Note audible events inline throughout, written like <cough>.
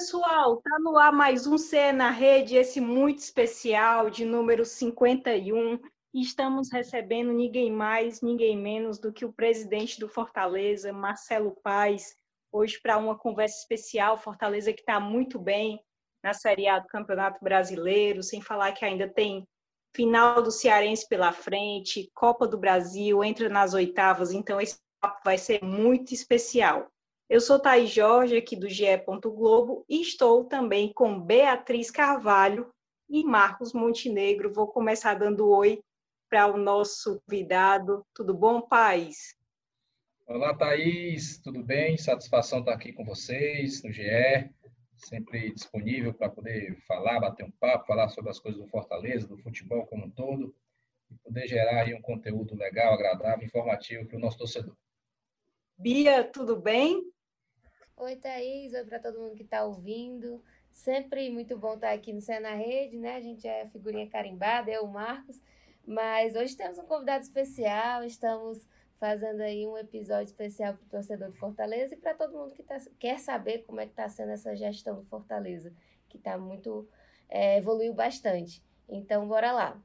pessoal, tá no ar mais um CE na Rede, esse muito especial de número 51. E estamos recebendo ninguém mais, ninguém menos do que o presidente do Fortaleza, Marcelo Paes, hoje para uma conversa especial. Fortaleza que está muito bem na Série A do Campeonato Brasileiro, sem falar que ainda tem final do Cearense pela frente, Copa do Brasil, entra nas oitavas, então esse papo vai ser muito especial. Eu sou Thaís Jorge, aqui do GE. Globo, e estou também com Beatriz Carvalho e Marcos Montenegro. Vou começar dando oi para o nosso convidado. Tudo bom, Paz? Olá, Thaís, tudo bem? Satisfação estar aqui com vocês no GE. Sempre disponível para poder falar, bater um papo, falar sobre as coisas do Fortaleza, do futebol como um todo, e poder gerar um conteúdo legal, agradável, informativo para o nosso torcedor. Bia, tudo bem? Oi, Thaís. Oi para todo mundo que está ouvindo. Sempre muito bom estar aqui no Cé na Rede, né? A gente é figurinha carimbada, eu, o Marcos. Mas hoje temos um convidado especial, estamos fazendo aí um episódio especial para o torcedor de Fortaleza e para todo mundo que tá, quer saber como é que está sendo essa gestão do Fortaleza, que está muito, é, evoluiu bastante. Então, bora lá.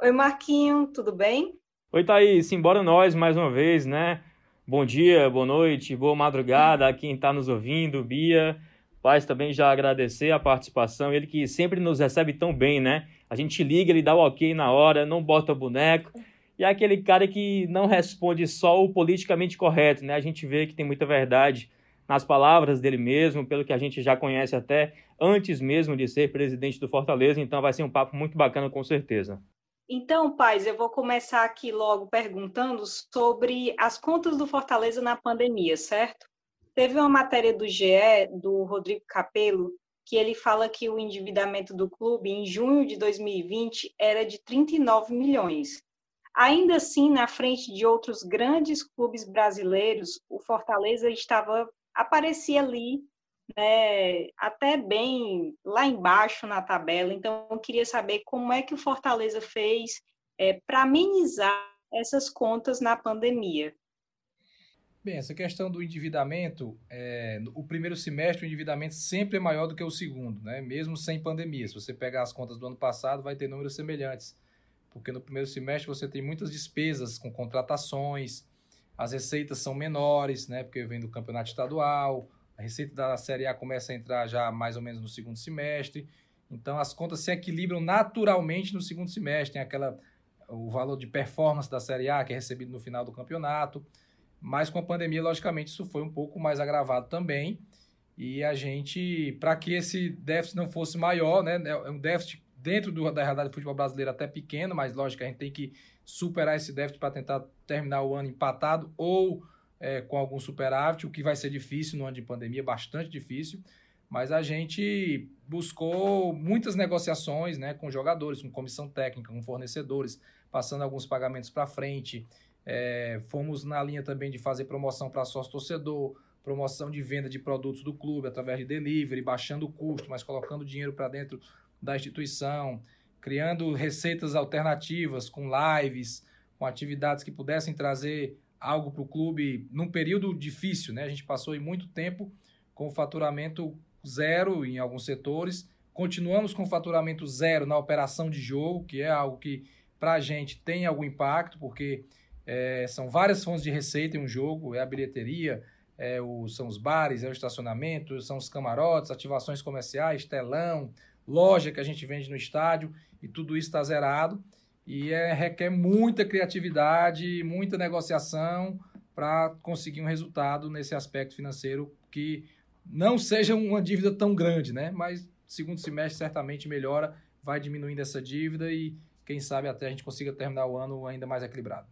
Oi, Marquinho, tudo bem? Oi, Thaís, embora nós mais uma vez, né? Bom dia, boa noite, boa madrugada a quem está nos ouvindo, Bia. Paz também já agradecer a participação, ele que sempre nos recebe tão bem, né? A gente liga, ele dá o ok na hora, não bota boneco. E é aquele cara que não responde só o politicamente correto, né? A gente vê que tem muita verdade nas palavras dele mesmo, pelo que a gente já conhece até antes mesmo de ser presidente do Fortaleza, então vai ser um papo muito bacana com certeza. Então, Paz, eu vou começar aqui logo perguntando sobre as contas do Fortaleza na pandemia, certo? Teve uma matéria do GE, do Rodrigo Capello, que ele fala que o endividamento do clube em junho de 2020 era de 39 milhões. Ainda assim, na frente de outros grandes clubes brasileiros, o Fortaleza estava aparecia ali né, até bem lá embaixo na tabela. Então, eu queria saber como é que o Fortaleza fez é, para amenizar essas contas na pandemia. Bem, essa questão do endividamento, é, o primeiro semestre o endividamento sempre é maior do que o segundo, né? mesmo sem pandemia. Se você pegar as contas do ano passado, vai ter números semelhantes, porque no primeiro semestre você tem muitas despesas com contratações, as receitas são menores, né? porque vem do campeonato estadual, a receita da Série A começa a entrar já mais ou menos no segundo semestre. Então as contas se equilibram naturalmente no segundo semestre. Tem aquela o valor de performance da Série A que é recebido no final do campeonato. Mas com a pandemia, logicamente, isso foi um pouco mais agravado também. E a gente, para que esse déficit não fosse maior, né, é um déficit dentro do, da realidade do futebol brasileiro até pequeno, mas lógico, a gente tem que superar esse déficit para tentar terminar o ano empatado ou é, com algum superávit, o que vai ser difícil no ano de pandemia, bastante difícil. Mas a gente buscou muitas negociações né, com jogadores, com comissão técnica, com fornecedores, passando alguns pagamentos para frente. É, fomos na linha também de fazer promoção para sócio torcedor, promoção de venda de produtos do clube através de delivery, baixando o custo, mas colocando dinheiro para dentro da instituição, criando receitas alternativas com lives, com atividades que pudessem trazer algo para o clube num período difícil, né? A gente passou muito tempo com faturamento zero em alguns setores, continuamos com faturamento zero na operação de jogo, que é algo que para a gente tem algum impacto, porque é, são várias fontes de receita em um jogo, é a bilheteria, é o, são os bares, é o estacionamento, são os camarotes, ativações comerciais, telão, loja que a gente vende no estádio, e tudo isso está zerado e é, requer muita criatividade, muita negociação para conseguir um resultado nesse aspecto financeiro que não seja uma dívida tão grande, né? Mas segundo semestre certamente melhora, vai diminuindo essa dívida e quem sabe até a gente consiga terminar o ano ainda mais equilibrado.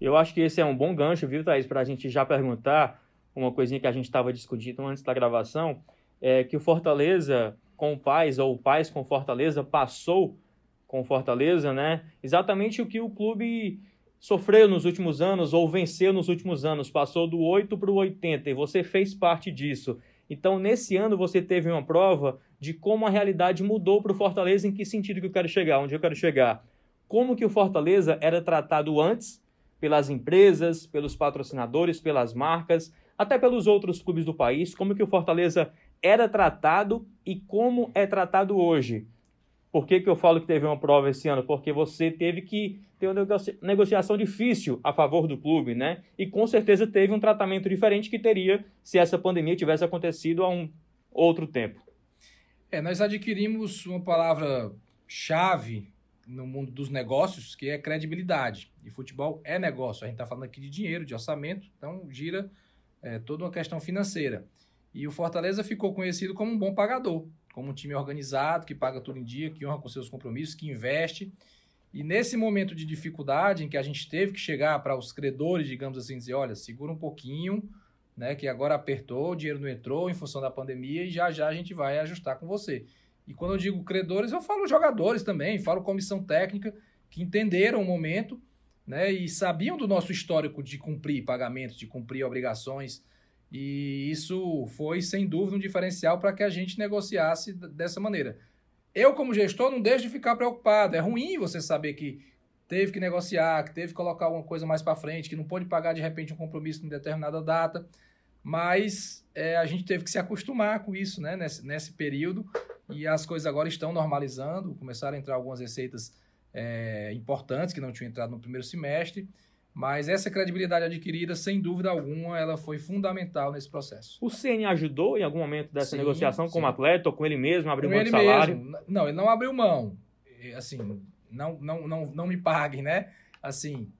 Eu acho que esse é um bom gancho, viu, Thaís, para a gente já perguntar uma coisinha que a gente estava discutindo antes da gravação, é que o Fortaleza com o Paz, ou o Paz com Fortaleza, passou com Fortaleza, né? Exatamente o que o clube sofreu nos últimos anos ou venceu nos últimos anos, passou do 8 para o 80 e você fez parte disso. Então, nesse ano, você teve uma prova de como a realidade mudou para o Fortaleza, em que sentido que eu quero chegar, onde eu quero chegar. Como que o Fortaleza era tratado antes pelas empresas, pelos patrocinadores, pelas marcas, até pelos outros clubes do país, como que o Fortaleza era tratado e como é tratado hoje. Por que, que eu falo que teve uma prova esse ano? Porque você teve que ter uma negociação difícil a favor do clube, né? E com certeza teve um tratamento diferente que teria se essa pandemia tivesse acontecido há um outro tempo. É, nós adquirimos uma palavra-chave no mundo dos negócios, que é credibilidade. E futebol é negócio. A gente está falando aqui de dinheiro, de orçamento, então gira é, toda uma questão financeira. E o Fortaleza ficou conhecido como um bom pagador, como um time organizado, que paga tudo em dia, que honra com seus compromissos, que investe. E nesse momento de dificuldade, em que a gente teve que chegar para os credores, digamos assim, dizer: olha, segura um pouquinho, né, que agora apertou, o dinheiro não entrou em função da pandemia e já já a gente vai ajustar com você. E quando eu digo credores, eu falo jogadores também, falo comissão técnica, que entenderam o momento né, e sabiam do nosso histórico de cumprir pagamentos, de cumprir obrigações. E isso foi, sem dúvida, um diferencial para que a gente negociasse dessa maneira. Eu, como gestor, não deixo de ficar preocupado. É ruim você saber que teve que negociar, que teve que colocar alguma coisa mais para frente, que não pode pagar de repente um compromisso em determinada data. Mas é, a gente teve que se acostumar com isso né, nesse, nesse período e as coisas agora estão normalizando, começaram a entrar algumas receitas é, importantes que não tinham entrado no primeiro semestre, mas essa credibilidade adquirida, sem dúvida alguma, ela foi fundamental nesse processo. O CN ajudou em algum momento dessa sim, negociação com o atleta ou com ele mesmo, abriu mão de salário? Mesmo. Não, ele não abriu mão. Assim, não, não, não, não me paguem, né? Assim,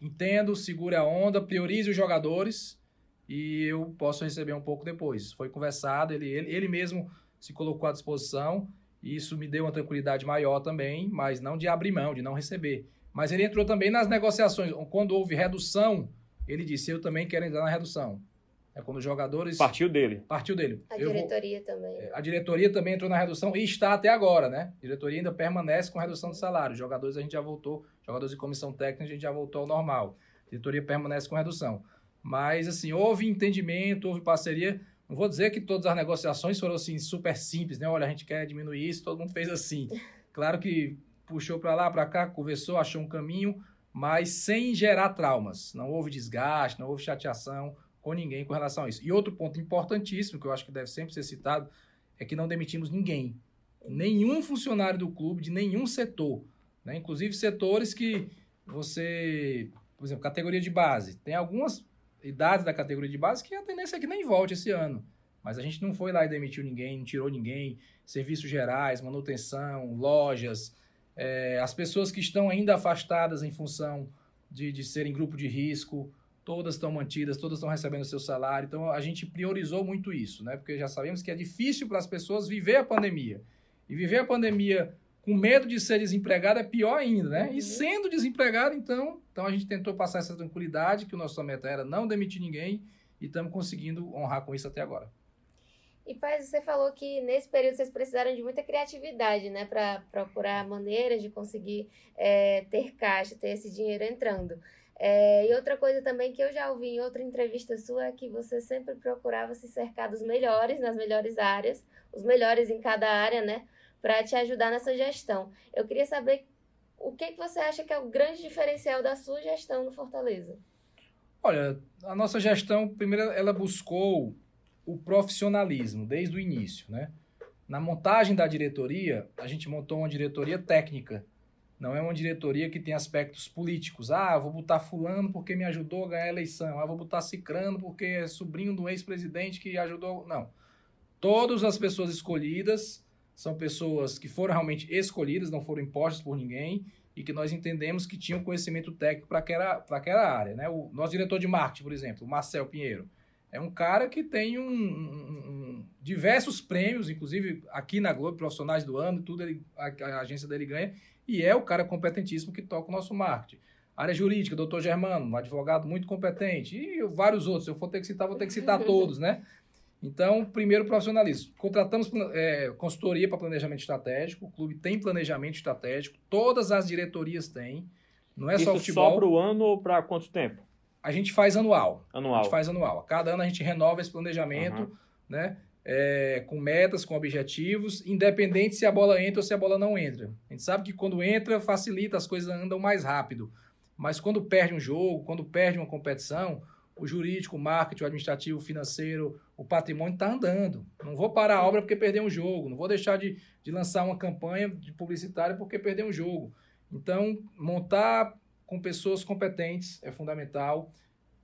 entendo, segure a onda, priorize os jogadores e eu posso receber um pouco depois. Foi conversado, ele, ele, ele mesmo se colocou à disposição e isso me deu uma tranquilidade maior também, mas não de abrir mão, de não receber. Mas ele entrou também nas negociações. Quando houve redução, ele disse: Eu também quero entrar na redução. É quando os jogadores. Partiu dele. Partiu dele. A eu diretoria vou... também. É, a diretoria também entrou na redução e está até agora, né? A diretoria ainda permanece com redução de salário. Os jogadores a gente já voltou, jogadores de comissão técnica a gente já voltou ao normal. A diretoria permanece com redução. Mas, assim, houve entendimento, houve parceria. Não vou dizer que todas as negociações foram assim super simples, né? Olha, a gente quer diminuir isso, todo mundo fez assim. Claro que puxou para lá, para cá, conversou, achou um caminho, mas sem gerar traumas. Não houve desgaste, não houve chateação com ninguém com relação a isso. E outro ponto importantíssimo, que eu acho que deve sempre ser citado, é que não demitimos ninguém. Nenhum funcionário do clube, de nenhum setor. Né? Inclusive setores que você, por exemplo, categoria de base. Tem algumas idades da categoria de base que a tendência é que nem volte esse ano. Mas a gente não foi lá e demitiu ninguém, não tirou ninguém. Serviços gerais, manutenção, lojas, é, as pessoas que estão ainda afastadas em função de, de serem grupo de risco, todas estão mantidas, todas estão recebendo seu salário. Então a gente priorizou muito isso, né? Porque já sabemos que é difícil para as pessoas viver a pandemia. E viver a pandemia com medo de ser desempregado é pior ainda, né? E uhum. sendo desempregado, então, então a gente tentou passar essa tranquilidade, que o nosso meta era não demitir ninguém, e estamos conseguindo honrar com isso até agora. E Paz, você falou que nesse período vocês precisaram de muita criatividade, né, para procurar maneiras de conseguir é, ter caixa, ter esse dinheiro entrando. É, e outra coisa também que eu já ouvi em outra entrevista sua é que você sempre procurava se cercar dos melhores nas melhores áreas, os melhores em cada área, né, para te ajudar nessa gestão. Eu queria saber o que, que você acha que é o grande diferencial da sua gestão no Fortaleza. Olha, a nossa gestão, primeiro, ela buscou o profissionalismo desde o início, né? Na montagem da diretoria, a gente montou uma diretoria técnica. Não é uma diretoria que tem aspectos políticos. Ah, vou botar fulano porque me ajudou a ganhar a eleição. Ah, vou botar cicrano porque é sobrinho do ex-presidente que ajudou. Não. Todas as pessoas escolhidas são pessoas que foram realmente escolhidas, não foram impostas por ninguém e que nós entendemos que tinham conhecimento técnico para aquela, aquela área. Né? O nosso diretor de marketing, por exemplo, o Marcel Pinheiro, é um cara que tem um, um, diversos prêmios, inclusive aqui na Globo, profissionais do ano, tudo ele, a, a, agência dele ganha, e é o cara competentíssimo que toca o nosso marketing. Área jurídica, doutor Germano, um advogado muito competente, e vários outros. Se eu for ter que citar, vou ter que citar todos, né? Então, primeiro, profissionalismo. Contratamos é, consultoria para planejamento estratégico. O clube tem planejamento estratégico. Todas as diretorias têm. Não é Isso só futebol. só para o ano ou para quanto tempo? A gente faz anual. Anual. A gente faz anual. A cada ano a gente renova esse planejamento, uhum. né? É, com metas, com objetivos, independente se a bola entra ou se a bola não entra. A gente sabe que quando entra, facilita, as coisas andam mais rápido. Mas quando perde um jogo, quando perde uma competição, o jurídico, o marketing, o administrativo, o financeiro, o patrimônio está andando. Não vou parar a obra porque perder um jogo, não vou deixar de, de lançar uma campanha de publicitária porque perder um jogo. Então, montar com pessoas competentes é fundamental.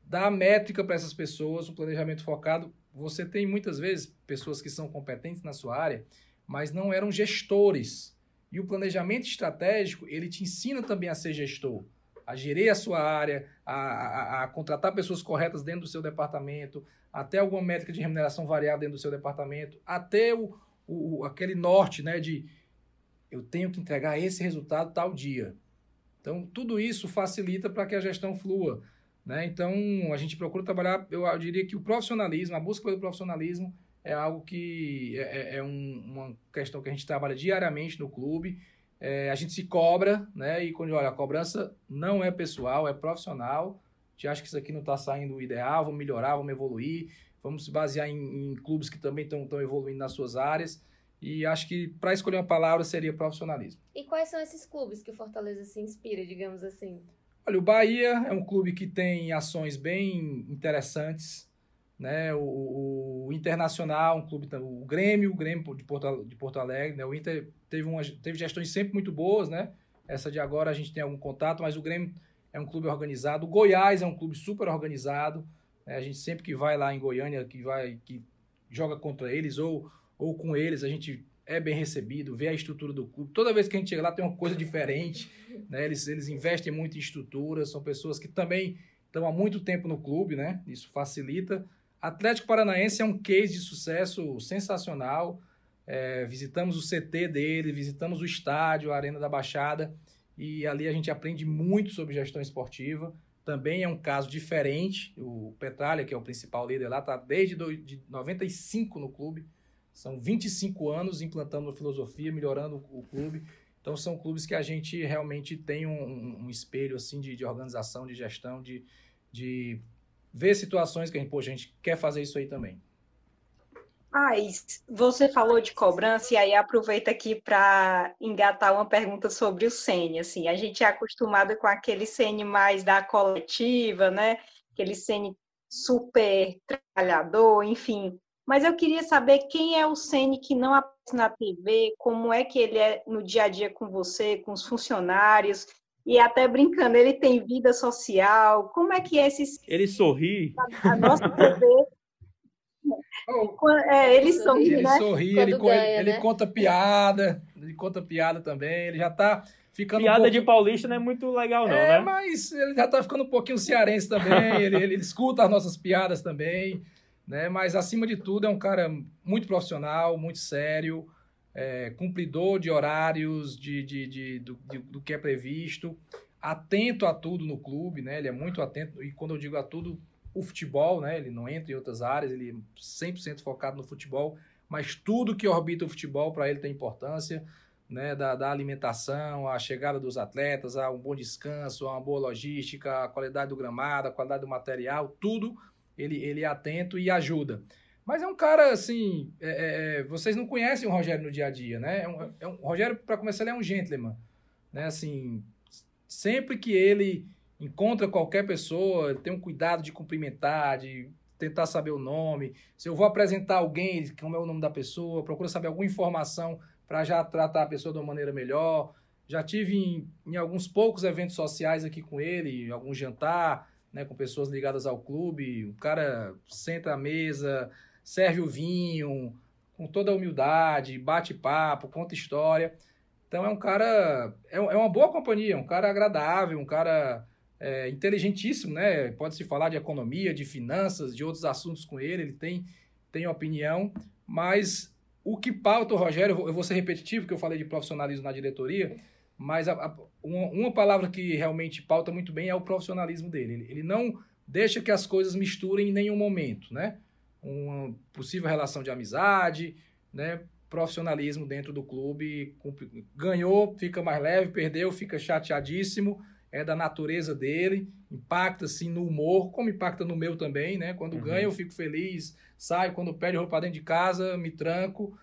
Dar métrica para essas pessoas, um planejamento focado. Você tem muitas vezes pessoas que são competentes na sua área, mas não eram gestores. E o planejamento estratégico, ele te ensina também a ser gestor a gerir a sua área, a, a, a, contratar pessoas corretas dentro do seu departamento, até alguma métrica de remuneração variável dentro do seu departamento, até o, o, aquele norte né, de eu tenho que entregar esse resultado tal dia. Então, tudo isso facilita para que a gestão flua. Né? Então, a gente procura trabalhar, eu, diria que o profissionalismo, a busca pelo profissionalismo é algo que é, é, é um, uma questão que a gente trabalha diariamente no clube é, a gente se cobra, né? E quando olha, a cobrança não é pessoal, é profissional. Gente acha que isso aqui não está saindo ideal, vamos melhorar, vamos evoluir, vamos se basear em, em clubes que também estão evoluindo nas suas áreas. E acho que para escolher uma palavra seria profissionalismo. E quais são esses clubes que o Fortaleza se inspira, digamos assim? Olha, o Bahia é um clube que tem ações bem interessantes né? O, o, Internacional, um clube, o Grêmio, o Grêmio de Porto, de Porto Alegre, né? O Inter teve, uma, teve gestões sempre muito boas, né? Essa de agora a gente tem algum contato, mas o Grêmio é um clube organizado. O Goiás é um clube super organizado. Né? A gente sempre que vai lá em Goiânia, que vai, que joga contra eles ou, ou com eles, a gente é bem recebido, vê a estrutura do clube. Toda vez que a gente chega lá tem uma coisa diferente, né? Eles, eles investem muito em estrutura, são pessoas que também estão há muito tempo no clube, né? Isso facilita. Atlético Paranaense é um case de sucesso sensacional. É, visitamos o CT dele, visitamos o estádio, a Arena da Baixada, e ali a gente aprende muito sobre gestão esportiva. Também é um caso diferente. O Petralha, que é o principal líder lá, está desde do, de 95 no clube. São 25 anos implantando a filosofia, melhorando o clube. Então são clubes que a gente realmente tem um, um espelho assim de, de organização, de gestão, de, de ver situações que a gente, a gente quer fazer isso aí também. Ah, você falou de cobrança e aí aproveita aqui para engatar uma pergunta sobre o Sene. Assim, a gente é acostumado com aquele Sene mais da coletiva, né? Aquele Sene super trabalhador, enfim. Mas eu queria saber quem é o Sene que não aparece na TV, como é que ele é no dia a dia com você, com os funcionários, e até brincando, ele tem vida social. Como é que é esse. Ele sorri. A, nossa TV. <laughs> É, ele sorri, ele né? sorri, ele, ganha, ele né? conta piada, ele conta piada também, ele já tá ficando. Piada um pouquinho... de paulista não é muito legal, não, é, né? mas ele já tá ficando um pouquinho cearense também, ele, ele, ele escuta as nossas piadas também, né? Mas acima de tudo é um cara muito profissional, muito sério é, cumpridor de horários, de, de, de do, de, do que é previsto, atento a tudo no clube, né? Ele é muito atento, e quando eu digo a tudo, o futebol, né? Ele não entra em outras áreas, ele é 100% focado no futebol, mas tudo que orbita o futebol para ele tem importância, né? Da, da, alimentação, a chegada dos atletas, a um bom descanso, a uma boa logística, a qualidade do gramado, a qualidade do material, tudo ele, ele é atento e ajuda. Mas é um cara, assim, é, é, é, vocês não conhecem o Rogério no dia a dia, né? É um, é um, o Rogério, para começar, ele é um gentleman, né? Assim, sempre que ele encontra qualquer pessoa, ele tem um cuidado de cumprimentar, de tentar saber o nome. Se eu vou apresentar alguém, como é o nome da pessoa, procura saber alguma informação para já tratar a pessoa de uma maneira melhor. Já tive em, em, alguns poucos eventos sociais aqui com ele, algum jantar, né, com pessoas ligadas ao clube. O cara senta à mesa, serve o vinho com toda a humildade, bate papo, conta história. Então é um cara, é, é uma boa companhia, um cara agradável, um cara é, inteligentíssimo, né? Pode-se falar de economia, de finanças, de outros assuntos com ele, ele tem, tem opinião, mas o que pauta o Rogério, eu vou ser repetitivo, porque eu falei de profissionalismo na diretoria, mas a, a, uma, uma, palavra que realmente pauta muito bem é o profissionalismo dele. Ele, ele não deixa que as coisas misturem em nenhum momento, né? uma possível relação de amizade, né? profissionalismo dentro do clube. Ganhou, fica mais leve, perdeu, fica chateadíssimo. É da natureza dele, impacta assim no humor, como impacta no meu também, né? Quando uhum. ganho, eu fico feliz, saio, quando perde roupa dentro de casa, me tranco.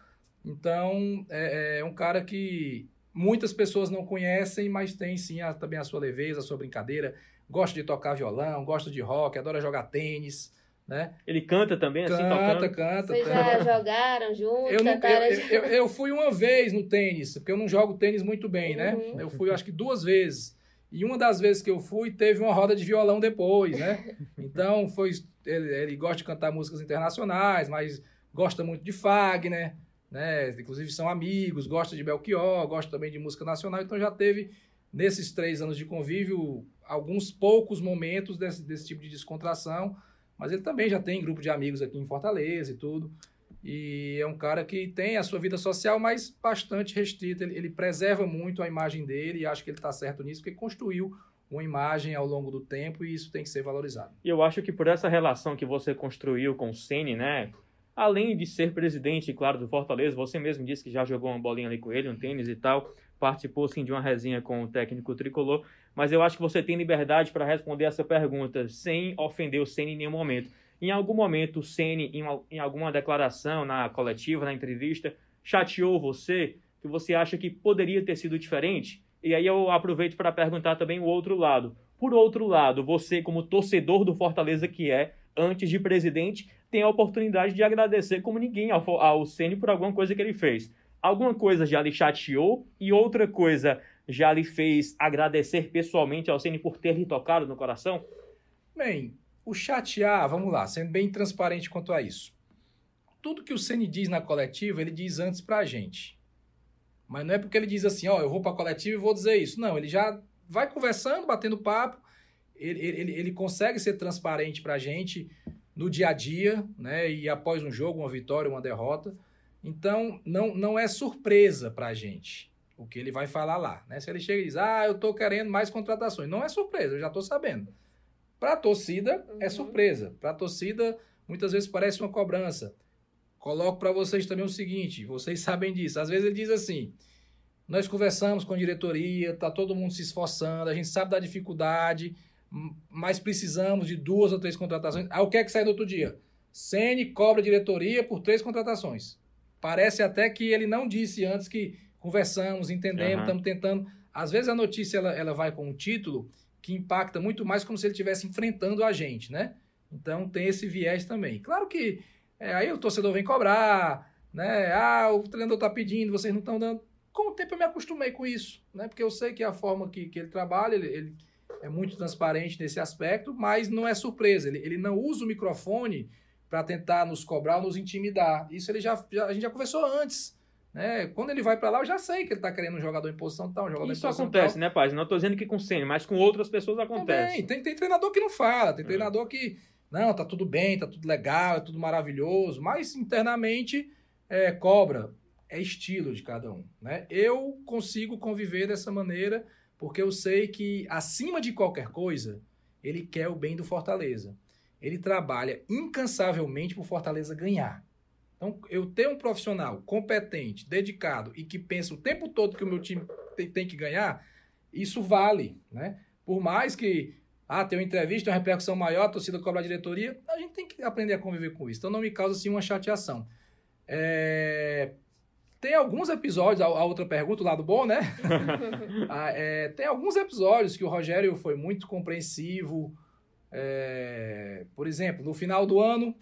Então, é, é um cara que muitas pessoas não conhecem, mas tem sim a, também a sua leveza, a sua brincadeira. Gosta de tocar violão, gosta de rock, adora jogar tênis, né? Ele canta também, assim, Canta, tocando? canta, Vocês canta. já jogaram juntos? Eu, não, cantaram eu, eu, eu fui uma vez no tênis, porque eu não jogo tênis muito bem, né? Uhum. Eu fui, acho que duas vezes. E uma das vezes que eu fui, teve uma roda de violão depois, né? <laughs> Então, foi ele, ele gosta de cantar músicas internacionais, mas gosta muito de Fagner, né? Inclusive são amigos, gosta de Belchior, gosta também de música nacional. Então, já teve, nesses três anos de convívio, alguns poucos momentos desse, desse tipo de descontração. Mas ele também já tem grupo de amigos aqui em Fortaleza e tudo. E é um cara que tem a sua vida social, mas bastante restrita. Ele, ele preserva muito a imagem dele e acho que ele está certo nisso, porque construiu uma imagem ao longo do tempo e isso tem que ser valorizado. E eu acho que por essa relação que você construiu com o Ceni, né? Além de ser presidente, claro, do Fortaleza, você mesmo disse que já jogou uma bolinha ali com ele, um tênis e tal, participou sim de uma resenha com o técnico tricolor, mas eu acho que você tem liberdade para responder essa pergunta sem ofender o Ceni em nenhum momento. Em algum momento, o Ceni, em, em alguma declaração, na coletiva, na entrevista, chateou você, que você acha que poderia ter sido diferente? E aí eu aproveito para perguntar também o outro lado. Por outro lado, você, como torcedor do Fortaleza que é, antes de presidente, tem a oportunidade de agradecer como ninguém ao, ao Ceni por alguma coisa que ele fez. Alguma coisa já lhe chateou e outra coisa já lhe fez agradecer pessoalmente ao Ceni por ter lhe tocado no coração? Bem, o chatear, vamos lá, sendo bem transparente quanto a isso. Tudo que o Ceni diz na coletiva, ele diz antes pra gente. Mas não é porque ele diz assim, ó, eu vou pra coletiva e vou dizer isso. Não, ele já vai conversando, batendo papo, ele, ele, ele consegue ser transparente pra gente no dia a dia, né? E após um jogo, uma vitória, uma derrota. Então, não, não é surpresa pra gente o que ele vai falar lá, né? Se ele chega e diz, ah, eu tô querendo mais contratações. Não é surpresa, eu já tô sabendo. Para a torcida é Uhum. surpresa. Para a torcida muitas vezes parece uma cobrança. Coloco para vocês também o seguinte, vocês <laughs> sabem disso. Às vezes ele diz assim: "Nós conversamos com a diretoria, tá todo mundo se esforçando, a gente sabe da dificuldade, mas precisamos de duas ou três contratações". Aí o que é que sai no outro dia? Ceni cobra diretoria por três contratações. Parece até que ele não disse antes que conversamos, entendemos, estamos tentando. Às vezes a notícia ela, ela vai com um título que impacta muito mais como se ele estivesse enfrentando a gente, né? Então tem esse viés também. Claro que é, aí o torcedor vem cobrar, né? Ah, o treinador tá pedindo, vocês não estão dando. Com o tempo eu me acostumei com isso, né? Porque eu sei que a forma que, que ele trabalha, ele, ele é muito transparente nesse aspecto, mas não é surpresa. Ele, ele não usa o microfone para tentar nos cobrar ou nos intimidar. Isso ele já, já- a gente já conversou antes. Né? Quando ele vai para lá, eu já sei que ele tá querendo um jogador em posição tal, um jogador Isso em posição acontece, tal. né, pai? Não estou dizendo que com Ceni, mas com outras pessoas acontece. Também, tem, tem treinador que não fala, tem É. treinador que, não, tá tudo bem, tá tudo legal, é tudo maravilhoso, mas internamente é, cobra. É estilo de cada um, né? Eu consigo conviver dessa maneira porque eu sei que, acima de qualquer coisa, ele quer o bem do Fortaleza. Ele trabalha incansavelmente pro Fortaleza ganhar. Então, eu ter um profissional competente, dedicado e que pensa o tempo todo que o meu time tem, tem que ganhar, isso vale, né? Por mais que ah, tem uma entrevista, uma repercussão maior, a torcida cobra a diretoria, a gente tem que aprender a conviver com isso. Então não me causa assim uma chateação. É, Tem alguns episódios, a, a outra pergunta, o lado bom, né? <laughs> Ah, é, tem alguns episódios que o Rogério foi muito compreensivo. É, por exemplo, no final do ano,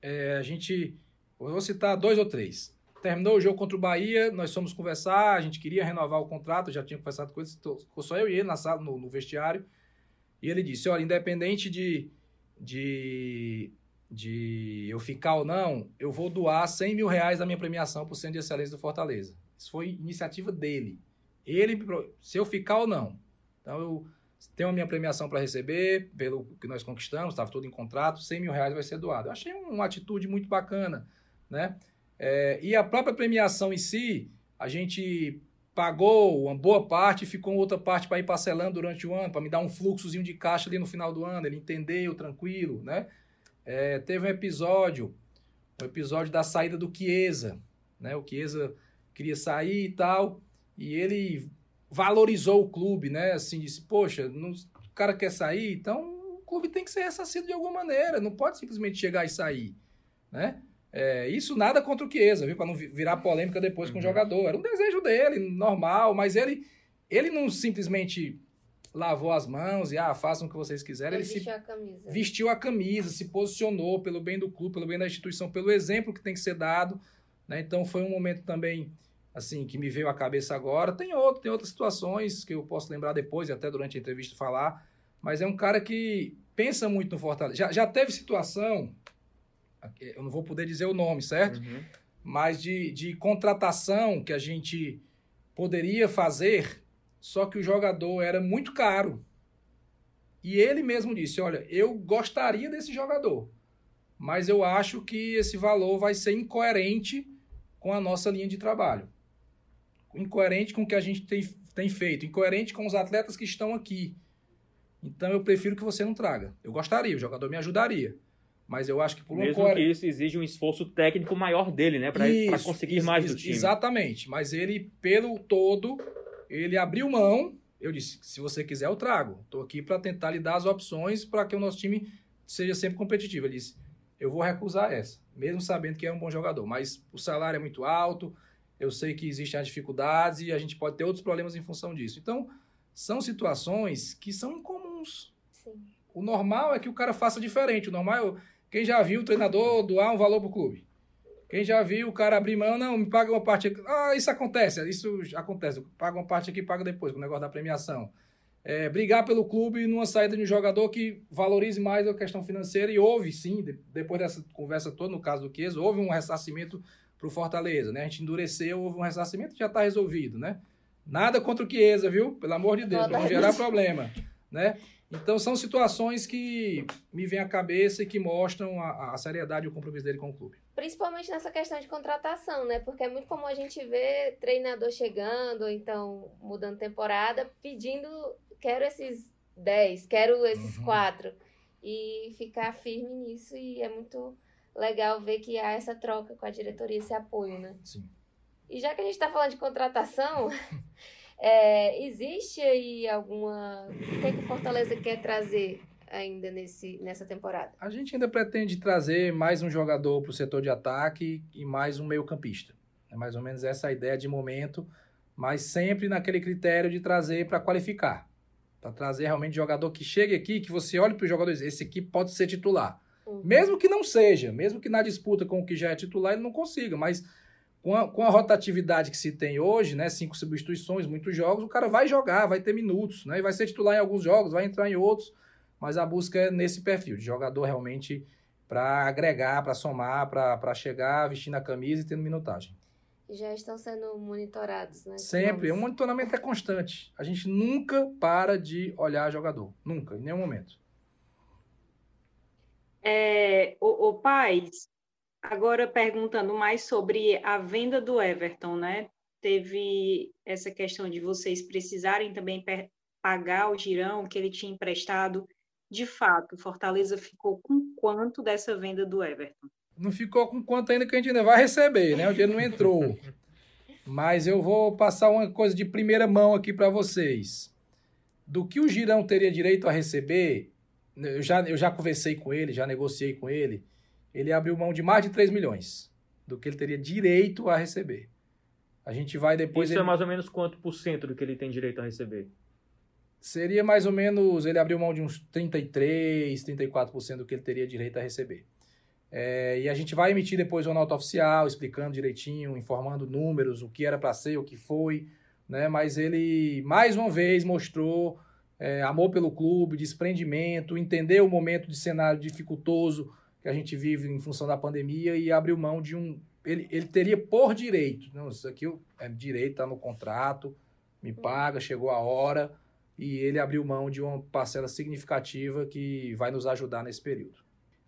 é, a gente. Vou citar dois ou três. Terminou o jogo contra o Bahia, nós fomos conversar, a gente queria renovar o contrato, já tinha conversado com ele, ficou só eu e ele na sala, no, no vestiário. E ele disse: olha, independente de, de, de eu ficar ou não, eu vou doar 100 mil reais da minha premiação para o Centro de Excelência do Fortaleza. Isso foi iniciativa dele. Ele, se eu ficar ou não. Então eu tenho a minha premiação para receber, pelo que nós conquistamos, estava tudo em contrato, 100 mil reais vai ser doado. Eu achei uma atitude muito bacana, né? É, e a própria premiação em si, a gente pagou uma boa parte ficou outra parte para ir parcelando durante o ano, para me dar um fluxozinho de caixa ali no final do ano, ele entendeu, tranquilo, né? É, teve um episódio, um episódio da saída do Chiesa, né? O Chiesa queria sair e tal, e ele valorizou o clube, né? Assim, disse, poxa, não- o cara quer sair, então o clube tem que ser ressarcido de alguma maneira, não pode simplesmente chegar e sair, né? É, isso nada contra o Chiesa, viu? Para não virar polêmica depois com o uhum. jogador. Era um desejo dele, normal, mas ele, ele não simplesmente lavou as mãos e ah, façam o que vocês quiserem. Ele, ele vestiu, se, a camisa. vestiu a camisa, se posicionou pelo bem do clube, pelo bem da instituição, pelo exemplo que tem que ser dado. Né? Então foi um momento também assim que me veio à cabeça agora. Tem outro, tem outras situações que eu posso lembrar depois e até durante a entrevista falar. Mas é um cara que pensa muito no Fortaleza. Já, já teve situação, eu não vou poder dizer o nome, certo? Uhum. Mas de, de contratação que a gente poderia fazer só que o jogador era muito caro. E ele mesmo disse: Olha, eu gostaria desse jogador, mas eu acho que esse valor vai ser incoerente com a nossa linha de trabalho. Incoerente com o que a gente tem, tem feito, incoerente com os atletas que estão aqui. Então eu prefiro que você não traga. Eu gostaria, o jogador me ajudaria. Mas eu acho que por Mesmo que isso exige um esforço técnico maior dele, né? Para conseguir mais do time. Exatamente. Mas ele, pelo todo, ele abriu mão. Eu disse: se você quiser, eu trago. Estou aqui para tentar lhe dar as opções para que o nosso time seja sempre competitivo. Ele disse: eu vou recusar essa, mesmo sabendo que é um bom jogador. Mas o salário é muito alto, eu sei que existem as dificuldades e a gente pode ter outros problemas em função disso. Então, são situações que são incomuns. Sim. O normal é que o cara faça diferente. O normal é quem já viu o treinador doar um valor para o clube. Quem já viu o cara abrir mão, não, me paga uma parte aqui. Ah, isso acontece, isso acontece. Paga uma parte aqui, paga depois, com o negócio da premiação. É, brigar pelo clube numa saída de um jogador que valorize mais a questão financeira e houve, sim, depois dessa conversa toda, no caso do Chiesa, houve um ressarcimento para o Fortaleza, né? A gente endureceu, houve um ressarcimento já está resolvido, né? Nada contra o Chiesa, viu? Pelo amor de Deus, não gerar problema, né? Então são situações que me vêm à cabeça e que mostram a, a seriedade e o compromisso dele com o clube. Principalmente nessa questão de contratação, né? Porque é muito comum a gente ver treinador chegando, ou então mudando temporada, pedindo, quero esses 10, quero esses uhum. 4. E ficar firme nisso. E é muito legal ver que há essa troca com a diretoria, esse apoio, né? Sim. E já que a gente está falando de contratação, <laughs> é, existe aí alguma. O que, é que o Fortaleza quer trazer ainda nesse, nessa temporada? A gente ainda pretende trazer mais um jogador para o setor de ataque e mais um meio-campista. É mais ou menos essa a ideia de momento, mas sempre naquele critério de trazer para qualificar. Para trazer realmente jogador que chegue aqui, que você olhe para os jogadores, esse aqui pode ser titular. Uhum. Mesmo que não seja, mesmo que na disputa com o que já é titular ele não consiga, mas com a, com a rotatividade que se tem hoje, né, cinco substituições, muitos jogos, o cara vai jogar, vai ter minutos, né, e vai ser titular em alguns jogos, vai entrar em outros, mas a busca é nesse perfil, de jogador realmente para agregar, para somar, para chegar vestindo a camisa e tendo minutagem. Já estão sendo monitorados, né? Sempre. O monitoramento é constante. A gente nunca para de olhar jogador. Nunca, em nenhum momento. É, o, o Paz, agora perguntando mais sobre a venda do Everton, né? Teve essa questão de vocês precisarem também pagar o girão que ele tinha emprestado de fato, Fortaleza ficou com quanto dessa venda do Everton? Não ficou com quanto ainda que a gente ainda vai receber, né? O dinheiro não entrou. Mas eu vou passar uma coisa de primeira mão aqui para vocês. Do que o Girão teria direito a receber, eu já, eu já conversei com ele, já negociei com ele, ele abriu mão de mais de 3 milhões do que ele teria direito a receber. A gente vai depois. Isso ele... é mais ou menos quanto por cento do que ele tem direito a receber? Seria mais ou menos, ele abriu mão de uns 33, 34% do que ele teria direito a receber. É, e a gente vai emitir depois uma nota oficial, explicando direitinho, informando números, o que era para ser, o que foi, né? Mas ele, mais uma vez, mostrou é, amor pelo clube, desprendimento, entendeu o momento de cenário dificultoso que a gente vive em função da pandemia e abriu mão de um... Ele, ele teria por direito, não, isso aqui é direito, está no contrato, me paga, chegou a hora e ele abriu mão de uma parcela significativa que vai nos ajudar nesse período.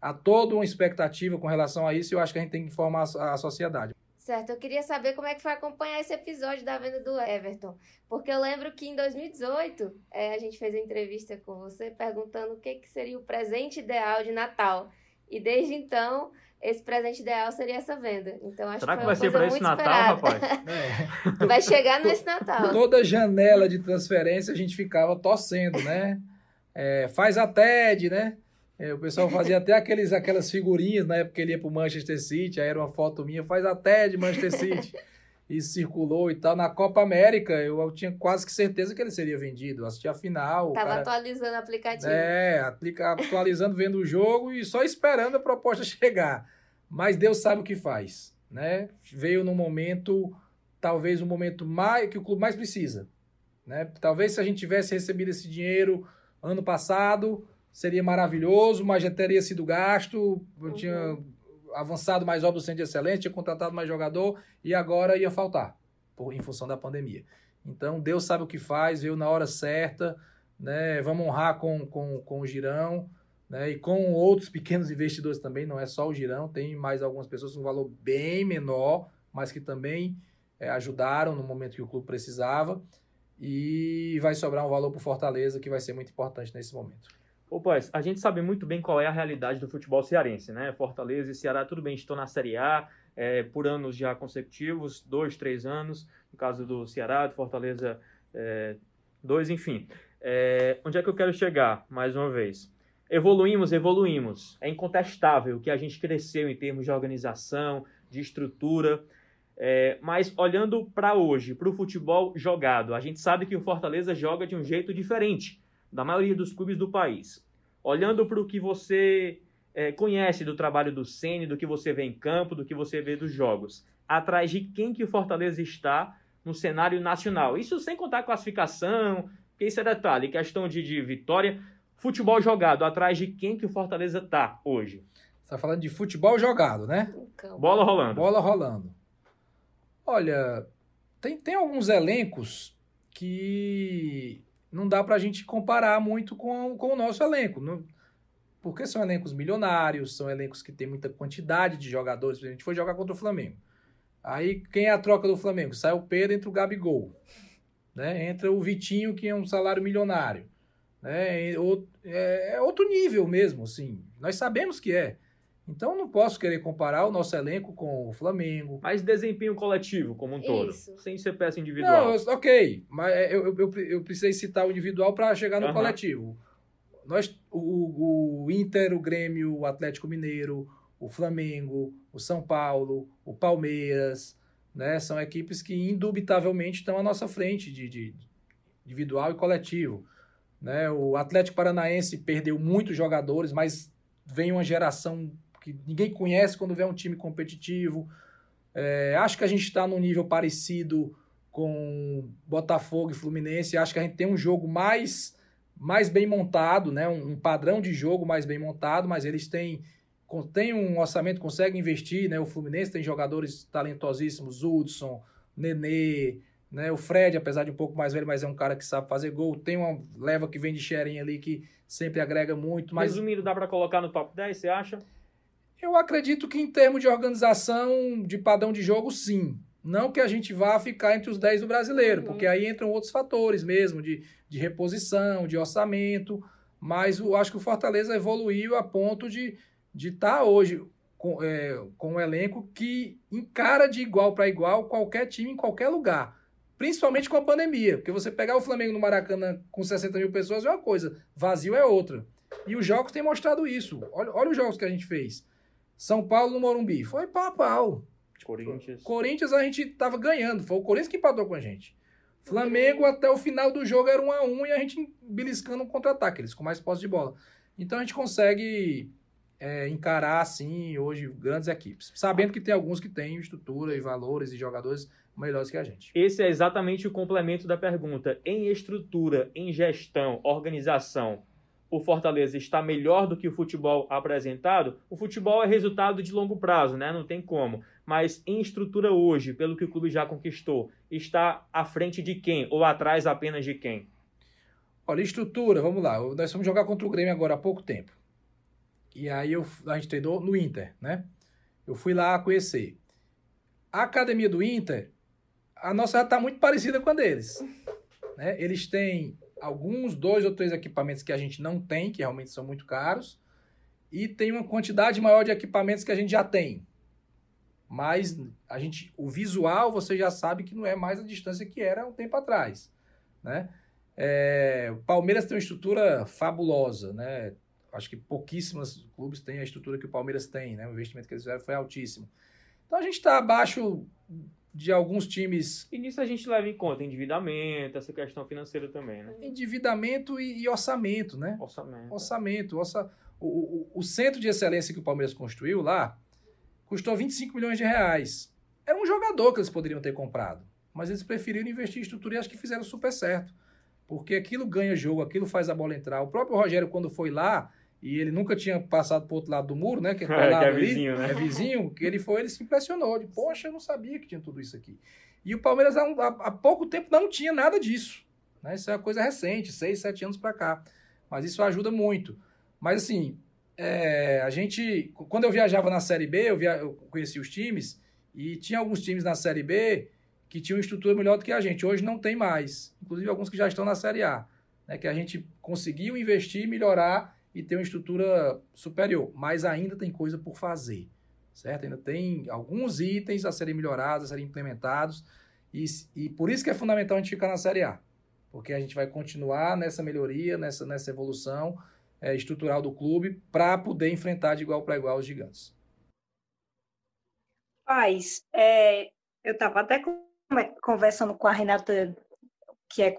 Há toda uma expectativa com relação a isso e eu acho que a gente tem que informar a sociedade. Certo, eu queria saber como é que foi acompanhar esse episódio da venda do Everton. Porque eu lembro que em 2018 é, a gente fez uma entrevista com você perguntando o que, que seria o presente ideal de Natal. E desde então esse presente ideal seria essa venda. Então acho Será que, que vai ser para esse Natal, rapaz? <laughs> É. Vai chegar nesse Natal. Toda janela de transferência a gente ficava torcendo, né? É, faz a TED, né? É, o pessoal fazia até aqueles, aquelas figurinhas na época que ele ia pro Manchester City, aí era uma foto minha, faz até de Manchester City. e circulou e tal. Na Copa América, eu, eu, tinha quase que certeza que ele seria vendido. Eu assisti a final. Tava cara, atualizando o aplicativo. É, aplica, atualizando, vendo o jogo e só esperando a proposta <laughs> chegar. Mas Deus sabe o que faz, né? Veio no momento, talvez o momento mais que o clube mais precisa, né? Talvez se a gente tivesse recebido esse dinheiro ano passado, seria maravilhoso, mas já teria sido gasto, eu tinha uhum avançado mais obras do centro de excelência, tinha contratado mais jogador e agora ia faltar, por, em função da pandemia. Então, Deus sabe o que faz, veio na hora certa, né? Vamos honrar com, com, com o Girão, né? E com outros pequenos investidores também, não é só o Girão, tem mais algumas pessoas com um valor bem menor, mas que também é, ajudaram no momento que o clube precisava. E vai sobrar um valor para Fortaleza que vai ser muito importante nesse momento. Ô, Paz, a gente sabe muito bem qual é a realidade do futebol cearense, né? Fortaleza e Ceará, tudo bem, estão na Série A é, por anos já consecutivos, dois, três anos. No caso do Ceará, do Fortaleza, é, dois, enfim. É, onde é que eu quero chegar, mais uma vez? Evoluímos, evoluímos. É incontestável que a gente cresceu em termos de organização, de estrutura. É, mas olhando para hoje, para o futebol jogado, a gente sabe que o Fortaleza joga de um jeito diferente da maioria dos clubes do país. Olhando para o que você é, conhece do trabalho do Ceni, do que você vê em campo, do que você vê dos jogos, atrás de quem que o Fortaleza está no cenário nacional. Isso sem contar classificação, que isso é detalhe, questão de, de vitória. Futebol jogado, atrás de quem que o Fortaleza está hoje? Você está falando de futebol jogado, né? Bola rolando. Bola rolando. Olha, tem, tem alguns elencos que não dá para a gente comparar muito com, com o nosso elenco. Não, porque são elencos milionários, são elencos que têm muita quantidade de jogadores. A gente foi jogar contra o Flamengo. Aí, quem é a troca do Flamengo? Sai o Pedro, entra o Gabigol. Né? Entra o Vitinho, que é um salário milionário. Né? É, é outro nível mesmo, assim. Nós sabemos que é. Então não posso querer comparar o nosso elenco com o Flamengo. Mas desempenho coletivo como um todo, Isso. sem ser peça individual. Não, ok, mas é, eu, eu, eu precisei citar o individual para chegar no uhum. coletivo. Nós, o, o Inter, o Grêmio, o Atlético Mineiro, o Flamengo, o São Paulo, o Palmeiras, né? São equipes que indubitavelmente estão à nossa frente de, de individual e coletivo. Né? O Atlético Paranaense perdeu muitos jogadores, mas vem uma geração que ninguém conhece quando vê um time competitivo. É, acho que a gente está num nível parecido com Botafogo e Fluminense. Acho que a gente tem um jogo mais, mais bem montado, né? um, um padrão de jogo mais bem montado, mas eles têm, têm um orçamento, conseguem investir. Né? O Fluminense tem jogadores talentosíssimos, Hudson, Nenê, né? O Fred, apesar de um pouco mais velho, mas é um cara que sabe fazer gol. Tem uma leva que vem de Xeren ali que sempre agrega muito. Mas... Resumindo, dá para colocar no top 10, você acha? Eu acredito que em termos de organização, de padrão de jogo, sim. Não que a gente vá ficar entre os 10 do brasileiro, uhum. porque aí entram outros fatores mesmo, de, de reposição, de orçamento. Mas eu acho que o Fortaleza evoluiu a ponto de estar tá hoje com, é, com um elenco que encara de igual para igual qualquer time em qualquer lugar. Principalmente com a pandemia. Porque você pegar o Flamengo no Maracanã com 60 mil pessoas é uma coisa, vazio é outra. E os jogos têm mostrado isso. Olha, olha os jogos que a gente fez. São Paulo no Morumbi. Foi pau a pau. Corinthians. Corinthians a gente tava ganhando. Foi o Corinthians que empatou com a gente. Flamengo até o final do jogo era um a um e a gente beliscando um contra-ataque. Eles com mais posse de bola. Então a gente consegue é, encarar, assim, hoje grandes equipes. Sabendo que tem alguns que têm estrutura e valores e jogadores melhores que a gente. Esse é exatamente o complemento da pergunta. Em estrutura, em gestão, organização, o Fortaleza está melhor do que o futebol apresentado, o futebol é resultado de longo prazo, né? Não tem como. Mas em estrutura hoje, pelo que o clube já conquistou, está à frente de quem? Ou atrás apenas de quem? Olha, estrutura, vamos lá. Nós fomos jogar contra o Grêmio agora há pouco tempo. E aí eu, a gente treinou no Inter, né? Eu fui lá conhecer. A academia do Inter, a nossa já está muito parecida com a deles. Né? Eles têm alguns, dois ou três equipamentos que a gente não tem, que realmente são muito caros, e tem uma quantidade maior de equipamentos que a gente já tem. Mas a gente, o visual você já sabe que não é mais a distância que era um tempo atrás, né? É, o Palmeiras tem uma estrutura fabulosa, né? acho que pouquíssimos clubes têm a estrutura que o Palmeiras tem, né? O investimento que eles fizeram foi altíssimo. Então a gente está abaixo de alguns times. E nisso a gente leva em conta endividamento, essa questão financeira também, né? Endividamento e, e orçamento, né? Orçamento. Orçamento. Orça... O, o, o, centro de excelência que o Palmeiras construiu lá custou 25 milhões de reais. Era um jogador que eles poderiam ter comprado, mas eles preferiram investir em estrutura e acho que fizeram super certo. Porque aquilo ganha jogo, aquilo faz a bola entrar. O próprio Rogério, quando foi lá, e ele nunca tinha passado para o outro lado do muro, né? Que é, <laughs> é, que é vizinho, ali, né? É vizinho, que ele foi, ele se impressionou. De, Poxa, eu não sabia que tinha tudo isso aqui. E o Palmeiras há, há pouco tempo não tinha nada disso. Né? Isso é uma coisa recente, seis, sete anos para cá. Mas isso ajuda muito. Mas assim, é, a gente. Quando eu viajava na Série B, eu, via, eu conheci os times, e tinha alguns times na Série B que tinham estrutura melhor do que a gente. Hoje não tem mais. Inclusive alguns que já estão na Série A. Né? Que a gente conseguiu investir, melhorar e ter uma estrutura superior. Mas ainda tem coisa por fazer, certo? Ainda tem alguns itens a serem melhorados, a serem implementados. E, e por isso que é fundamental a gente ficar na Série A. Porque a gente vai continuar nessa melhoria, nessa, nessa evolução é, estrutural do clube para poder enfrentar de igual para igual os gigantes. Paz, é, eu estava até conversando com a Renata, que é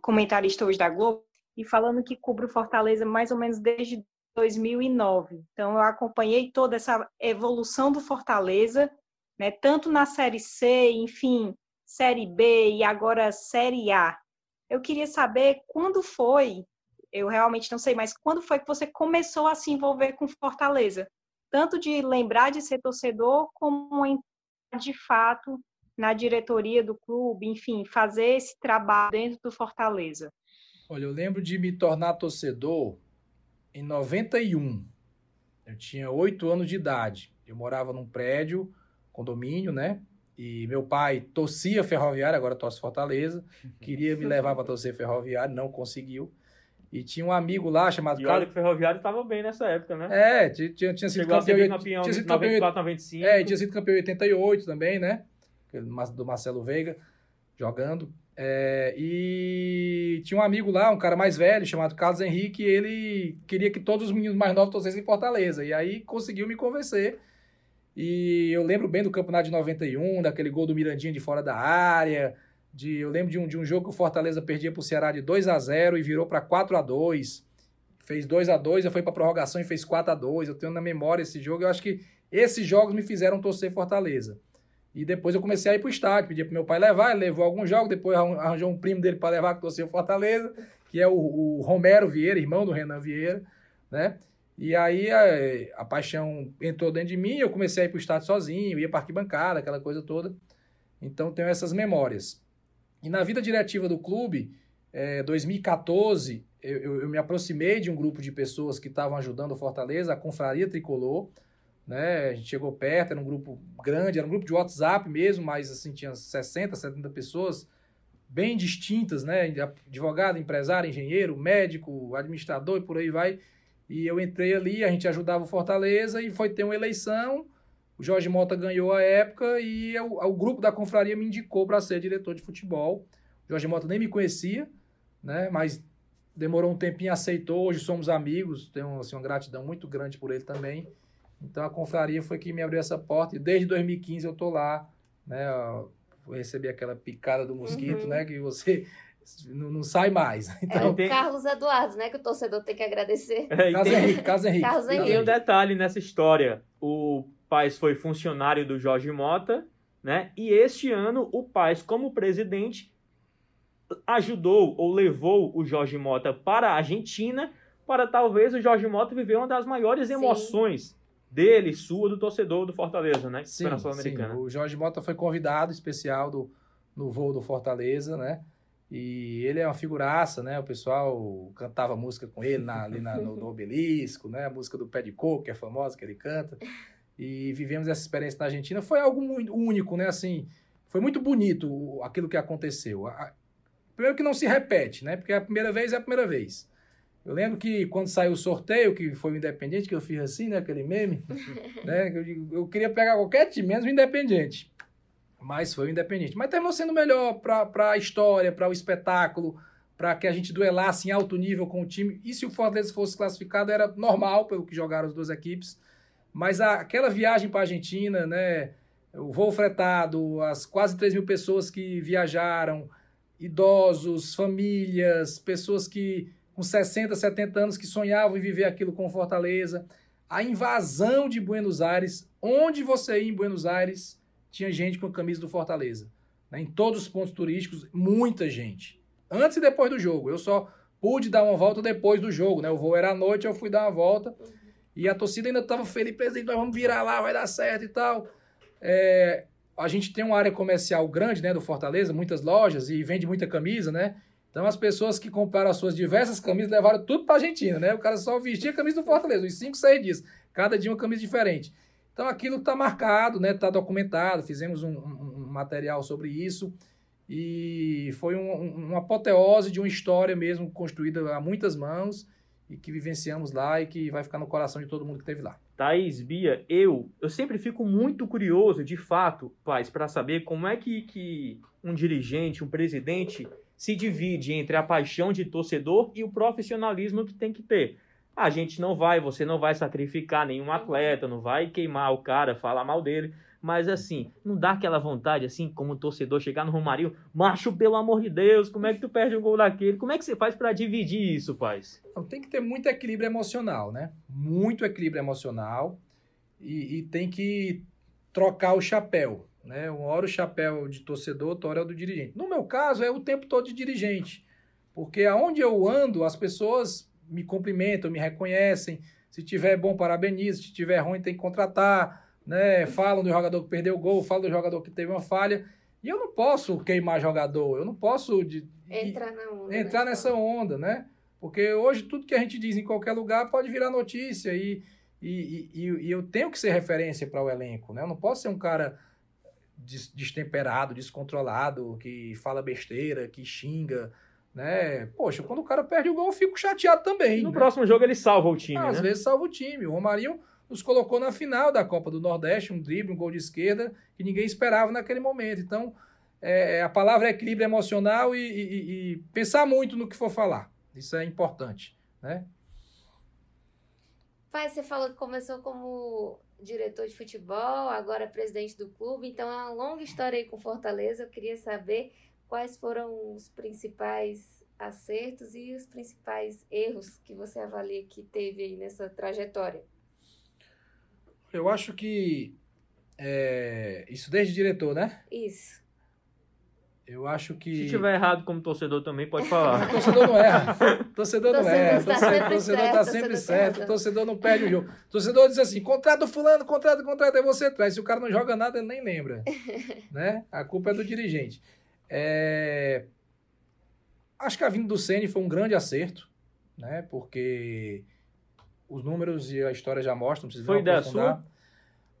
comentarista hoje da Globo, e falando que cubro Fortaleza mais ou menos desde 2009. Então, eu acompanhei toda essa evolução do Fortaleza, né, tanto na Série C, enfim, Série B e agora Série A. Eu queria saber quando foi, eu realmente não sei, mas quando foi que você começou a se envolver com Fortaleza? Tanto de lembrar de ser torcedor, como em, de fato na diretoria do clube, enfim, fazer esse trabalho dentro do Fortaleza. Olha, eu lembro de me tornar torcedor em 91. Eu tinha oito anos de idade. Eu morava num prédio, condomínio, né? E meu pai torcia ferroviário, agora torce Fortaleza. <laughs> Queria me levar para torcer ferroviário, não conseguiu. E tinha um amigo lá chamado E olha que o Ferroviário estava bem nessa época, né? É, tinha, tinha sido Chegou campeão. campeão tinha sido 94, 95. É, tinha sido campeão em 88 também, né? Do Marcelo Veiga, jogando. É, e tinha um amigo lá, um cara mais velho, chamado Carlos Henrique, ele queria que todos os meninos mais novos torcessem em Fortaleza. E aí conseguiu me convencer. E eu lembro bem do campeonato de 91, daquele gol do Mirandinha de fora da área. De, eu lembro de um, de um jogo que o Fortaleza perdia para o Ceará de 2 a 0 e virou para 4 a 2 Fez 2 a 2 eu fui para prorrogação e fez 4 a 2 Eu tenho na memória esse jogo. Eu acho que esses jogos me fizeram torcer Fortaleza. E depois eu comecei a ir pro estádio, pedi pro meu pai levar, ele levou alguns jogos, depois arranjou um primo dele para levar que torceu Fortaleza, que é o, o, Romero Vieira, irmão do Renan Vieira, né? E aí a, a, paixão entrou dentro de mim, eu comecei a ir pro estádio sozinho, ia para arquibancada, aquela coisa toda. Então tenho essas memórias. E na vida diretiva do clube, é, 2014, eu, eu, eu me aproximei de um grupo de pessoas que estavam ajudando o Fortaleza, a Confraria Tricolor, né? A gente chegou perto, era um grupo grande, era um grupo de WhatsApp mesmo, mas assim, tinha 60, 70 pessoas bem distintas, né? Advogado, empresário, engenheiro, médico, administrador e por aí vai. E eu entrei ali, a gente ajudava o Fortaleza e foi ter uma eleição. O Jorge Mota ganhou a época e eu, o grupo da confraria me indicou para ser diretor de futebol. O Jorge Mota nem me conhecia, né? Mas demorou um tempinho, aceitou. Hoje somos amigos, tenho assim, uma gratidão muito grande por ele também. Então a confraria foi que me abriu essa porta e desde 2015 eu tô lá, né? Vou receber aquela picada do mosquito, uhum. né? Que você <laughs> não, não, sai mais. Então, é o Carlos Eduardo, né? Que o torcedor tem que agradecer. É, Carlos Henrique, Carlos Henrique. Carlos Henrique. Tem um detalhe nessa história. O Paz foi funcionário do Jorge Mota, né? E este ano o Paz, como presidente, ajudou ou levou o Jorge Mota para a Argentina para talvez o Jorge Mota viver uma das maiores emoções Sim dele, sua, do torcedor do Fortaleza, né? Sim, sim. O Jorge Mota foi convidado especial do, no voo do Fortaleza, né? E ele é uma figuraça, né? O pessoal cantava música com ele na, ali na, no, no, obelisco, né? A música do Pé de Coco, que é famosa, que ele canta. E vivemos essa experiência na Argentina. Foi algo muito único, né? Assim, foi muito bonito aquilo que aconteceu. Primeiro que não se repete, né? Porque a primeira vez é a primeira vez. Eu lembro que quando saiu o sorteio, que foi o Independente, que eu fiz assim, né? Aquele meme, <laughs> né? Eu, eu queria pegar qualquer time, menos o Independente. Mas foi o Independente. Mas terminou sendo melhor para a história, para o espetáculo, para que a gente duelasse em alto nível com o time. E se o Fortaleza fosse classificado, era normal, pelo que jogaram as duas equipes. Mas a, aquela viagem para a Argentina, né, o voo fretado, as quase 3 mil pessoas que viajaram, idosos, famílias, pessoas que com 60, 70 anos que sonhavam em viver aquilo com Fortaleza, a invasão de Buenos Aires, onde você ia em Buenos Aires, tinha gente com a camisa do Fortaleza. Né? Em todos os pontos turísticos, muita gente. Antes e depois do jogo. Eu só pude dar uma volta depois do jogo. Né? O voo era à noite, eu fui dar uma volta. E a torcida ainda estava feliz, presidente, nós vamos virar lá, vai dar certo e tal. É, a gente tem uma área comercial grande, né, do Fortaleza, muitas lojas e vende muita camisa, né? Então as pessoas que compraram as suas diversas camisas levaram tudo para a Argentina, né? O cara só vestia a camisa do Fortaleza, os 5, 6 dias, cada dia uma camisa diferente. Então aquilo está marcado, né? Está documentado, fizemos um, um, um, material sobre isso e foi um, uma apoteose de uma história mesmo construída a muitas mãos e que vivenciamos lá e que vai ficar no coração de todo mundo que esteve lá. Thaís, Bia, eu, eu sempre fico muito curioso, de fato, pais, para saber como é que, que um dirigente, um presidente, se divide entre a paixão de torcedor e o profissionalismo que tem que ter. A gente não vai, você não vai sacrificar nenhum atleta, não vai queimar o cara, falar mal dele. Mas assim, não dá aquela vontade, assim, como torcedor, chegar no Romarinho, macho, pelo amor de Deus, como é que tu perde um gol daquele? Como é que você faz para dividir isso, paz? tem que ter muito equilíbrio emocional, né? Muito equilíbrio emocional e, e tem que trocar o chapéu, né? Uma hora o chapéu de torcedor, outra hora é o do dirigente. No meu caso, é o tempo todo de dirigente, porque aonde eu ando, as pessoas me cumprimentam, me reconhecem. Se tiver bom, parabenizo. Se tiver ruim, tem que contratar né? Falam do jogador que perdeu o gol, falam do jogador que teve uma falha. E eu não posso queimar jogador, eu não posso de, entrar, na onda, entrar né? nessa onda, né? Porque hoje tudo que a gente diz em qualquer lugar pode virar notícia e, e, e, e eu tenho que ser referência para o elenco, né? Eu não posso ser um cara destemperado, descontrolado, que fala besteira, que xinga, né? Poxa, quando o cara perde o gol, eu fico chateado também. No né? próximo jogo ele salva o time, Às né? vezes salva o time. O Romarinho nos colocou na final da Copa do Nordeste, um drible, um gol de esquerda, que ninguém esperava naquele momento. Então, é, a palavra é equilíbrio emocional e, e, e, pensar muito no que for falar. Isso é importante, né? Pai, você falou que começou como diretor de futebol, agora presidente do clube, então é uma longa história aí com Fortaleza. Eu queria saber quais foram os principais acertos e os principais erros que você avalia que teve aí nessa trajetória. Eu acho que. É, isso desde diretor, né? Isso. Eu acho que. Se tiver errado como torcedor também, pode <laughs> falar. torcedor não erra. <laughs> Torcedor não erra. Torcedor, torcedor tá sempre certo. Torcedor não perde o jogo. Torcedor diz assim: contrato fulano, contrato, contrato, aí você traz. Se o cara não joga nada, ele nem lembra. <laughs> né? A culpa é do dirigente. É... Acho que a vinda do Ceni foi um grande acerto, né? Porque os números e a história já mostram. Não foi ideia sua?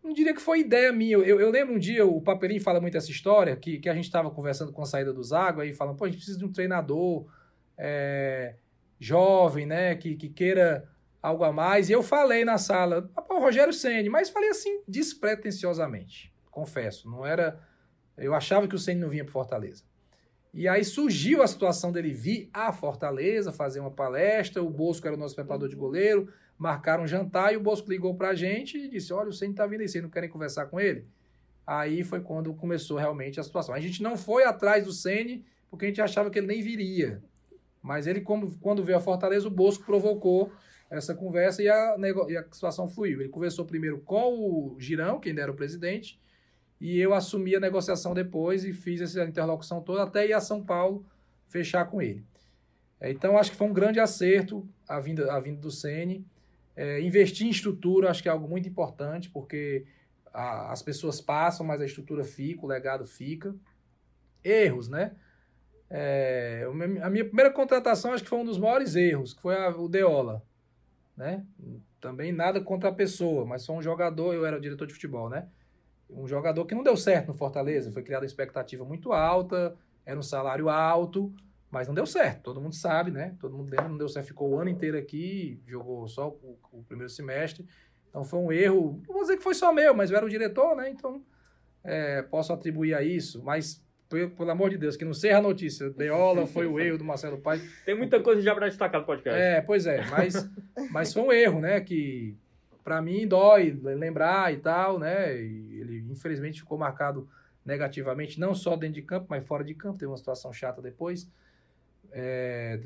Não diria que foi ideia minha. Eu, eu, lembro um dia, o Papelinho fala muito essa história, que, que a gente estava conversando com a saída do Zago, aí falando, pô, a gente precisa de um treinador é, jovem, né, que, que queira algo a mais. E eu falei na sala, pô, Rogério Senni, mas falei assim, despretensiosamente, confesso. Não era... Eu achava que o Senni não vinha para Fortaleza. E aí surgiu a situação dele vir a Fortaleza fazer uma palestra, o Bosco era o nosso preparador de goleiro, marcaram um jantar e o Bosco ligou pra gente e disse: Olha, o Senhor tá vindo aí, vocês não querem conversar com ele? Aí foi quando começou realmente a situação. A gente não foi atrás do Sene porque a gente achava que ele nem viria. Mas ele, como, quando veio a Fortaleza, o Bosco provocou essa conversa e a, e a situação fluiu. Ele conversou primeiro com o Girão, quem era o presidente, e eu assumi a negociação depois e fiz essa interlocução toda até ir a São Paulo fechar com ele. Então, acho que foi um grande acerto a vinda, a vinda do Sene. É, investir em estrutura acho que é algo muito importante, porque a, as pessoas passam, mas a estrutura fica, o legado fica. Erros, né? É, a minha primeira contratação acho que foi um dos maiores erros, que foi a, o Deola. Né? Também nada contra a pessoa, mas sou um jogador, eu era o diretor de futebol, né? Um jogador que não deu certo no Fortaleza, foi criada uma expectativa muito alta, era um salário alto, mas não deu certo, todo mundo sabe, né? Todo mundo lembra, não deu certo, ficou o ano inteiro aqui, jogou só o, o, primeiro semestre. Então foi um erro, não vou dizer que foi só meu, mas eu era o diretor, né? Então é, posso atribuir a isso. Mas pelo, amor de Deus, que não seja a notícia. Deola foi o erro do Marcelo Paes. Tem muita coisa já para destacar no podcast. É, pois é, mas, mas foi um erro, né? Que para mim dói lembrar e tal, né? E ele infelizmente ficou marcado negativamente, não só dentro de campo, mas fora de campo. Teve uma situação chata depois. É,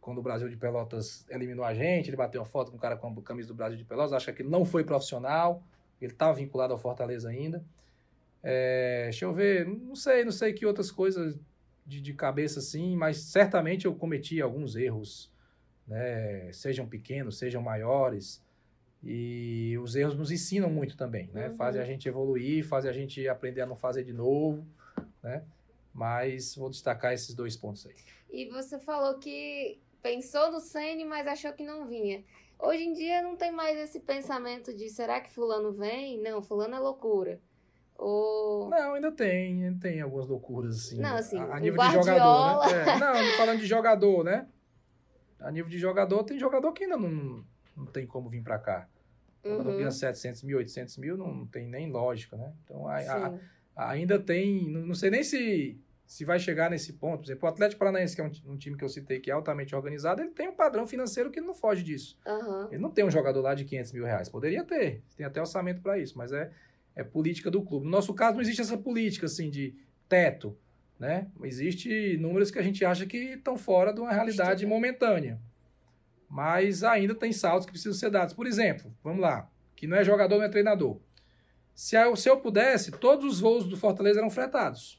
quando o Brasil de Pelotas eliminou a gente, ele bateu uma foto com o cara com a camisa do Brasil de Pelotas, acha que ele não foi profissional, ele estava vinculado ao Fortaleza ainda. É, deixa eu ver, não sei, não sei que outras coisas de, de cabeça assim, mas certamente eu cometi alguns erros, né? Sejam pequenos, sejam maiores. E os erros nos ensinam muito também, né? Uhum. Fazem a gente evoluir, fazem a gente aprender a não fazer de novo, né? Mas vou destacar esses dois pontos aí. E você falou que pensou no Sene, mas achou que não vinha. Hoje em dia não tem mais esse pensamento de será que fulano vem? Não, fulano é loucura. Ou... Não, ainda tem, ainda tem algumas loucuras assim. Não, assim, a, a nível de jogador, né? É, não, falando de jogador, né? A nível de jogador, tem jogador que ainda não, não tem como vir para cá. Quando uhum. ganha 700 mil, 800 mil, não tem nem lógica, né? Então, a, a, ainda tem, não sei nem se se vai chegar nesse ponto. Por exemplo, o Atlético Paranaense, que é um, um, time que eu citei que é altamente organizado, ele tem um padrão financeiro que não foge disso. Uhum. Ele não tem um jogador lá de 500 mil reais. Poderia ter, tem até orçamento para isso, mas é, é política do clube. No nosso caso, não existe essa política assim de teto, né? Existe números que a gente acha que estão fora de uma realidade momentânea. Mas ainda tem saltos que precisam ser dados. Por exemplo, vamos lá, que não é jogador, não é treinador. Se eu, se eu pudesse, todos os voos do Fortaleza eram fretados.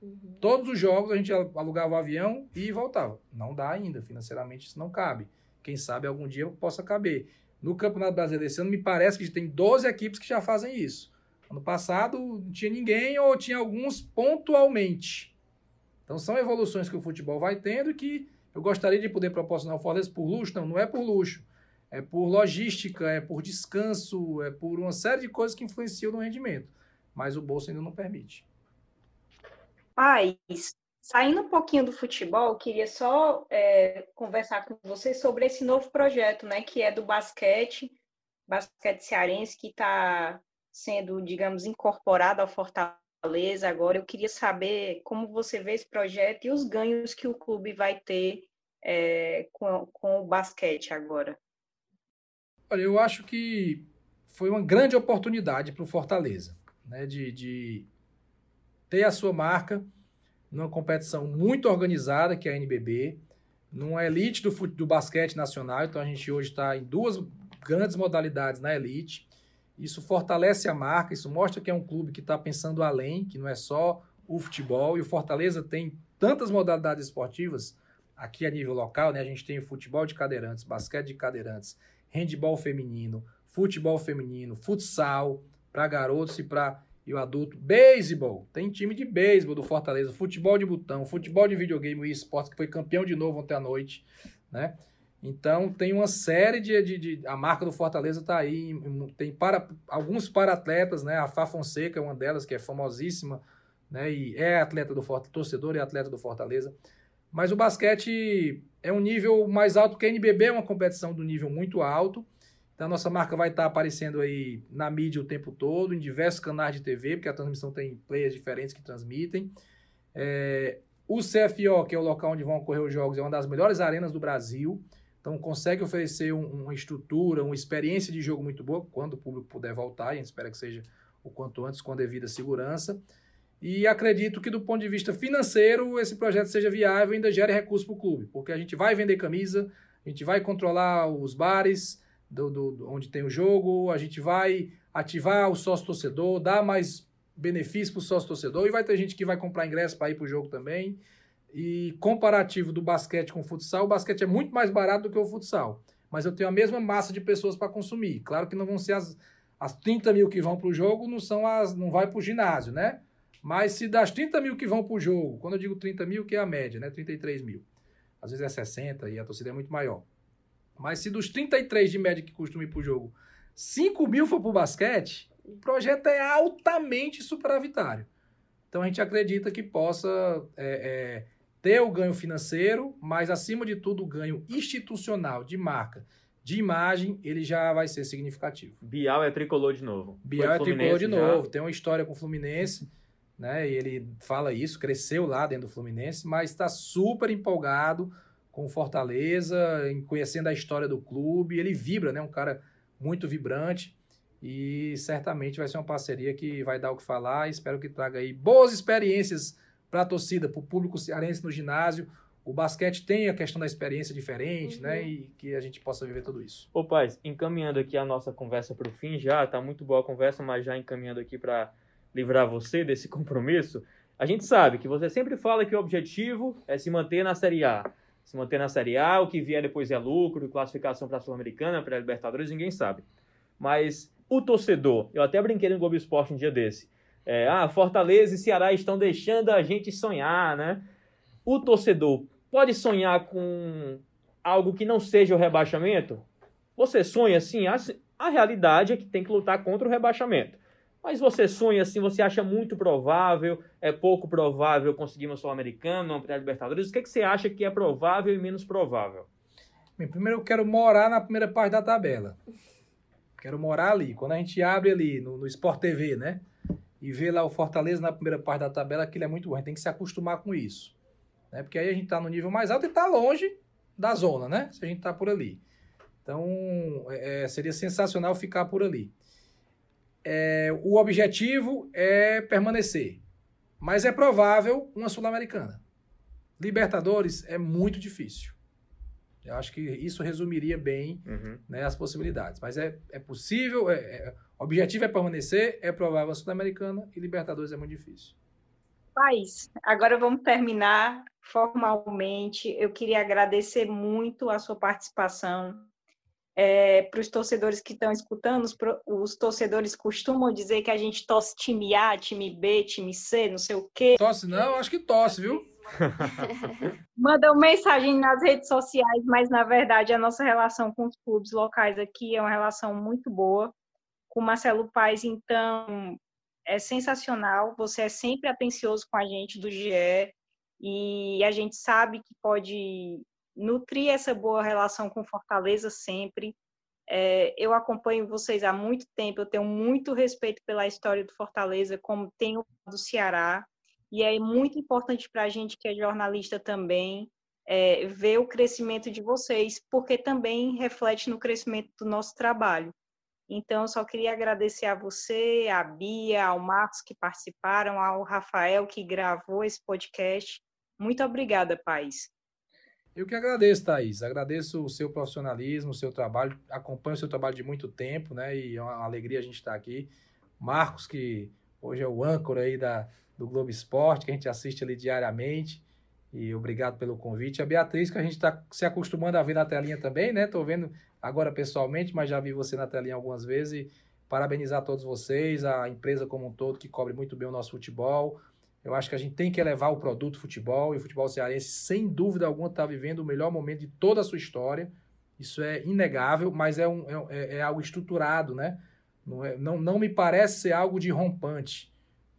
Uhum. Todos os jogos a gente alugava o avião e voltava. Não dá ainda, financeiramente isso não cabe. Quem sabe algum dia possa caber. No Campeonato Brasileiro esse ano, me parece que tem 12 equipes que já fazem isso. Ano passado não tinha ninguém ou tinha alguns pontualmente. Então são evoluções que o futebol vai tendo que eu gostaria de poder proporcionar o Fortaleza por luxo. Não, não é por luxo. É por logística, é por descanso, é por uma série de coisas que influenciam no rendimento. Mas o bolso ainda não permite. Paz, saindo um pouquinho do futebol, queria só é, conversar com você sobre esse novo projeto, né, que é do basquete, basquete cearense, que está sendo, digamos, incorporado ao Fortaleza agora. Eu queria saber como você vê esse projeto e os ganhos que o clube vai ter é, com, com o basquete agora. Olha, eu acho que foi uma grande oportunidade para o Fortaleza, né, de, de ter a sua marca numa competição muito organizada, que é a NBB, numa elite do, do basquete nacional. Então a gente hoje está em duas grandes modalidades na elite. Isso fortalece a marca, isso mostra que é um clube que está pensando além, que não é só o futebol. E o Fortaleza tem tantas modalidades esportivas aqui a nível local, né? A gente tem o futebol de cadeirantes, basquete de cadeirantes, handball feminino, futebol feminino, futsal para garotos e para e o adulto. Beisebol. Tem time de beisebol do Fortaleza. Futebol de botão, futebol de videogame, o esportes, que foi campeão de novo ontem à noite, né? Então tem uma série de, de, de a marca do Fortaleza está aí, tem para alguns para atletas, né? A Fá Fonseca é uma delas que é famosíssima, né? E é atleta do Fortaleza, torcedor e atleta do Fortaleza. Mas o basquete é um nível mais alto que a NBB é uma competição do nível muito alto. Então a nossa marca vai estar aparecendo aí na mídia o tempo todo, em diversos canais de TV, porque a transmissão tem players diferentes que transmitem. É, o CFO, que é o local onde vão ocorrer os jogos, é uma das melhores arenas do Brasil. Então consegue oferecer um, uma estrutura, uma experiência de jogo muito boa, quando o público puder voltar, e a gente espera que seja o quanto antes, com a devida segurança. E acredito que do ponto de vista financeiro, esse projeto seja viável e ainda gere recurso para o clube, porque a gente vai vender camisa, a gente vai controlar os bares, do, do, onde tem o jogo, a gente vai ativar o sócio torcedor, dar mais benefício para o sócio torcedor e vai ter gente que vai comprar ingresso para ir para o jogo também. E comparativo do basquete com o futsal, o basquete é muito mais barato do que o futsal. Mas eu tenho a mesma massa de pessoas para consumir. Claro que não vão ser as, as 30 mil que vão para o jogo, não são as. não vai para o ginásio, né? Mas se das 30 mil que vão para o jogo, quando eu digo 30 mil, que é a média, né? 33 mil. Às vezes é 60 e a torcida é muito maior. Mas se dos 33 de média que costumam ir pro jogo, 5 mil for pro basquete, o projeto é altamente superavitário. Então a gente acredita que possa é, é, ter o ganho financeiro, mas acima de tudo o ganho institucional, de marca, de imagem, ele já vai ser significativo. Bial é tricolor de novo. Bial é tricolor de já. novo. Tem uma história com o Fluminense. né? E ele fala isso, cresceu lá dentro do Fluminense, mas está super empolgado com o Fortaleza, em conhecendo a história do clube. Ele vibra, né? Um cara muito vibrante e certamente vai ser uma parceria que vai dar o que falar. Espero que traga aí boas experiências para a torcida, para o público cearense no ginásio. O basquete tem a questão da experiência diferente, né? uhum. né? E que a gente possa viver tudo isso. Ô, Paz, encaminhando aqui a nossa conversa para o fim já, tá muito boa a conversa, mas já encaminhando aqui para livrar você desse <laughs> compromisso. A gente sabe que você sempre fala que o objetivo é se manter na Série A se manter na Série A, o que vier depois é lucro, classificação para a Sul-Americana, para a Libertadores, ninguém sabe. Mas o torcedor, eu até brinquei no Globo Esporte um dia desse. É, ah, Fortaleza e Ceará estão deixando a gente sonhar, né? O torcedor pode sonhar com algo que não seja o rebaixamento? Você sonha assim? A, a realidade é que tem que lutar contra o rebaixamento. Mas você sonha assim, você acha muito provável, é pouco provável conseguir uma Sul-Americana, uma pré-Libertadores? O que, é que você acha que é provável e menos provável? Bem, primeiro eu quero morar na primeira parte da tabela. Quero morar ali. Quando a gente abre ali no, no Sport TV, né? E vê lá o Fortaleza na primeira parte da tabela, aquilo é muito gente tem que se acostumar com isso. Né? Porque aí a gente está no nível mais alto e está longe da zona, né? Se a gente está por ali. Então, é, é, seria sensacional ficar por ali é, o objetivo é permanecer. Mas é provável uma Sul-Americana. Libertadores é muito difícil. Eu acho que isso resumiria bem uhum. né, as possibilidades. Mas é, é possível, é, é, o objetivo é permanecer, é provável a Sul-Americana e Libertadores é muito difícil. País, agora vamos terminar formalmente. Eu queria agradecer muito a sua participação é, para os torcedores que estão escutando, os, os, torcedores costumam dizer que a gente tosse time A, time B, time C, não sei o quê. Tosse não, acho que tosse, viu? <laughs> Mandam mensagem nas redes sociais, mas na verdade a nossa relação com os clubes locais aqui é uma relação muito boa. Com o Marcelo Paes, então, é sensacional. Você é sempre atencioso com a gente do GE e a gente sabe que pode nutrir essa boa relação com Fortaleza sempre. É, eu acompanho vocês há muito tempo, eu tenho muito respeito pela história do Fortaleza, como tenho do Ceará, e é muito importante para a gente que é jornalista também é, ver o crescimento de vocês, porque também reflete no crescimento do nosso trabalho. Então, eu só queria agradecer a você, a Bia, ao Marcos que participaram, ao Rafael que gravou esse podcast. Muito obrigada, Paz. Eu que agradeço, Thaís. Agradeço o seu profissionalismo, o seu trabalho. Acompanho o seu trabalho de muito tempo, né? E é uma alegria a gente estar aqui. Marcos, que hoje é o âncora aí da, do Globo Esporte, que a gente assiste ali diariamente. E obrigado pelo convite. A Beatriz, que a gente está se acostumando a ver na telinha também, né? Estou vendo agora pessoalmente, mas já vi você na telinha algumas vezes. E parabenizar todos vocês, a empresa como um todo, que cobre muito bem o nosso futebol. Eu acho que a gente tem que elevar o produto futebol e o futebol cearense, sem dúvida alguma, está vivendo o melhor momento de toda a sua história. Isso é inegável, mas é, um, é, é, é algo estruturado, né? Não, é, não, não me parece ser algo de rompante.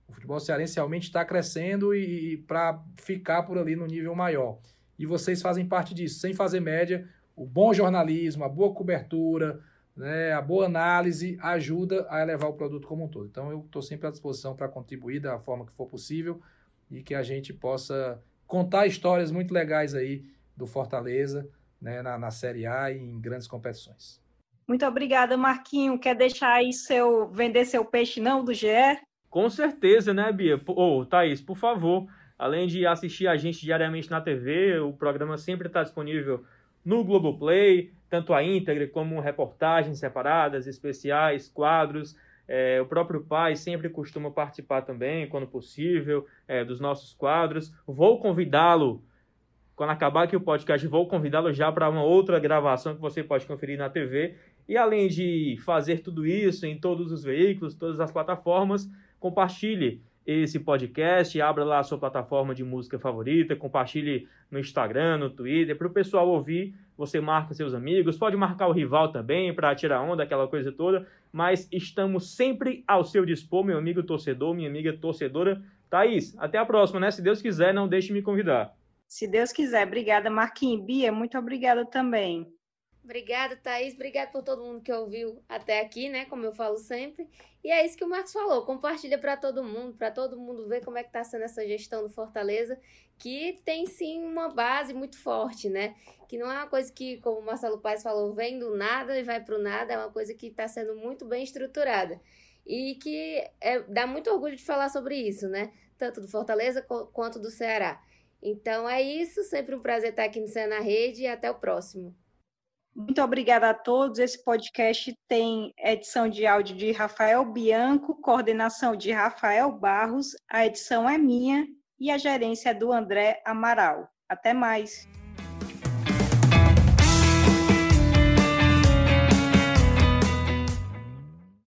O futebol cearense realmente está crescendo e, e para ficar por ali no nível maior. E vocês fazem parte disso, sem fazer média. O bom jornalismo, a boa cobertura, né, a boa análise ajuda a elevar o produto como um todo. Então, eu estou sempre à disposição para contribuir da forma que for possível e que a gente possa contar histórias muito legais aí do Fortaleza né, na, na Série A e em grandes competições. Muito obrigada, Marquinho. Quer deixar aí seu vender seu peixe não do GE? Com certeza, né, Bia? Ô, oh, Thaís, por favor, além de assistir a gente diariamente na TV, o programa sempre está disponível no Globoplay, tanto a íntegra como reportagens separadas, especiais, quadros. É, o próprio pai sempre costuma participar também, quando possível, é, dos nossos quadros. Vou convidá-lo, quando acabar aqui o podcast, vou convidá-lo já para uma outra gravação que você pode conferir na TV. E além de fazer tudo isso em todos os veículos, todas as plataformas, compartilhe esse podcast, abra lá a sua plataforma de música favorita, compartilhe no Instagram, no Twitter, para o pessoal ouvir. Você marca seus amigos, pode marcar o rival também para tirar onda, aquela coisa toda. Mas estamos sempre ao seu dispor, meu amigo torcedor, minha amiga torcedora. Thaís, até a próxima, né? Se Deus quiser, não deixe me convidar. Se Deus quiser. Obrigada, Marquinhos. Bia, muito obrigada também. Obrigada, Thaís. Obrigada por todo mundo que ouviu até aqui, né? Como eu falo sempre. E é isso que o Marcos falou. Compartilha para todo mundo, para todo mundo ver como é que está sendo essa gestão do Fortaleza, que tem sim uma base muito forte, né? Que não é uma coisa que, como o Marcelo Paes falou, vem do nada e vai para o nada, é uma coisa que está sendo muito bem estruturada. E que é, dá muito orgulho de falar sobre isso, né? Tanto do Fortaleza quanto do Ceará. Então é isso, sempre um prazer estar aqui no Céu na Rede e até o próximo. Muito obrigada a todos. Esse podcast tem edição de áudio de Rafael Bianco, coordenação de Rafael Barros, a edição é minha e a gerência é do André Amaral. Até mais.